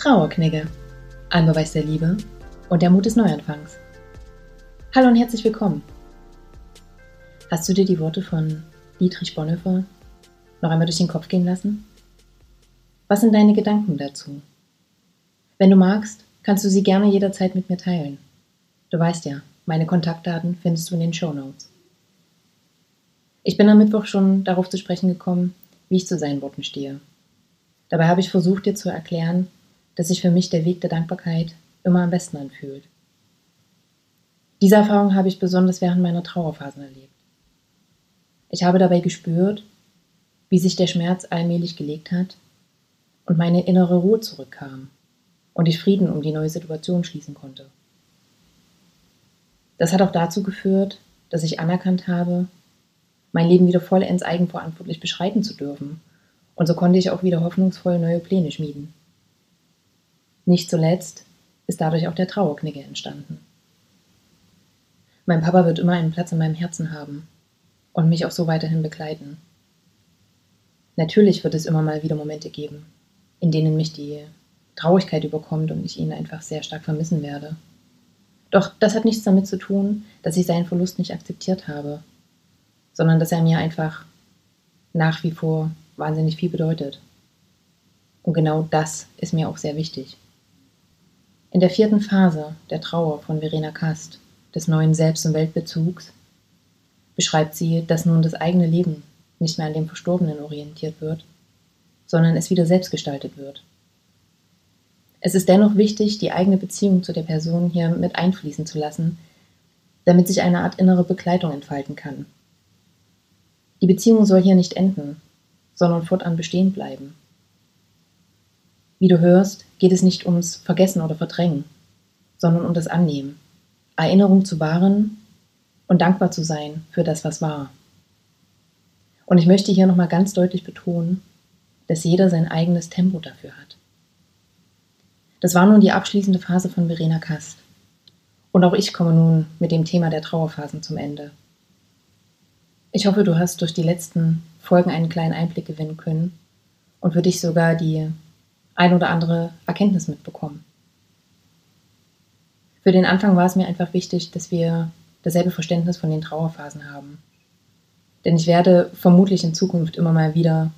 Trauerknigge. Ein Beweis der Liebe und der Mut des Neuanfangs. Hallo und herzlich willkommen. Hast du dir die Worte von Dietrich Bonhoeffer noch einmal durch den Kopf gehen lassen? Was sind deine Gedanken dazu? Wenn du magst, kannst du sie gerne jederzeit mit mir teilen. Du weißt ja, meine Kontaktdaten findest du in den Show Notes. Ich bin am Mittwoch schon darauf zu sprechen gekommen, wie ich zu seinen Worten stehe. Dabei habe ich versucht, dir zu erklären, dass sich für mich der Weg der Dankbarkeit immer am besten anfühlt. Diese Erfahrung habe ich besonders während meiner Trauerphasen erlebt. Ich habe dabei gespürt, wie sich der Schmerz allmählich gelegt hat und meine innere Ruhe zurückkam und ich Frieden um die neue Situation schließen konnte. Das hat auch dazu geführt, dass ich anerkannt habe, mein Leben wieder vollends eigenverantwortlich beschreiten zu dürfen und so konnte ich auch wieder hoffnungsvoll neue Pläne schmieden. Nicht zuletzt ist dadurch auch der Trauerknigge entstanden. Mein Papa wird immer einen Platz in meinem Herzen haben und mich auch so weiterhin begleiten. Natürlich wird es immer mal wieder Momente geben, in denen mich die Traurigkeit überkommt und ich ihn einfach sehr stark vermissen werde. Doch das hat nichts damit zu tun, dass ich seinen Verlust nicht akzeptiert habe, sondern dass er mir einfach nach wie vor wahnsinnig viel bedeutet. Und genau das ist mir auch sehr wichtig. In der vierten Phase der Trauer von Verena Kast, des neuen Selbst- und Weltbezugs, beschreibt sie, dass nun das eigene Leben nicht mehr an dem Verstorbenen orientiert wird, sondern es wieder selbst gestaltet wird. Es ist dennoch wichtig, die eigene Beziehung zu der Person hier mit einfließen zu lassen, damit sich eine Art innere Begleitung entfalten kann. Die Beziehung soll hier nicht enden, sondern fortan bestehen bleiben. Wie du hörst, geht es nicht ums Vergessen oder Verdrängen, sondern um das Annehmen, Erinnerung zu wahren und dankbar zu sein für das, was war. Und ich möchte hier nochmal ganz deutlich betonen, dass jeder sein eigenes Tempo dafür hat. Das war nun die abschließende Phase von Verena Kast. Und auch ich komme nun mit dem Thema der Trauerphasen zum Ende. Ich hoffe, du hast durch die letzten Folgen einen kleinen Einblick gewinnen können und für dich sogar die ein oder andere Erkenntnis mitbekommen. Für den Anfang war es mir einfach wichtig, dass wir dasselbe Verständnis von den Trauerphasen haben. Denn ich werde vermutlich in Zukunft immer mal wieder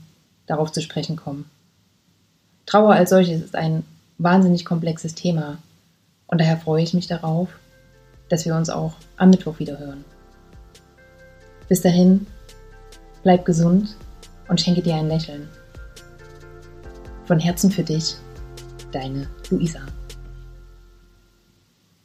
darauf zu sprechen kommen. Trauer als solches ist ein wahnsinnig komplexes Thema und daher freue ich mich darauf, dass wir uns auch am Mittwoch wieder hören. Bis dahin, bleib gesund und schenke dir ein Lächeln. Von Herzen für dich, deine Luisa.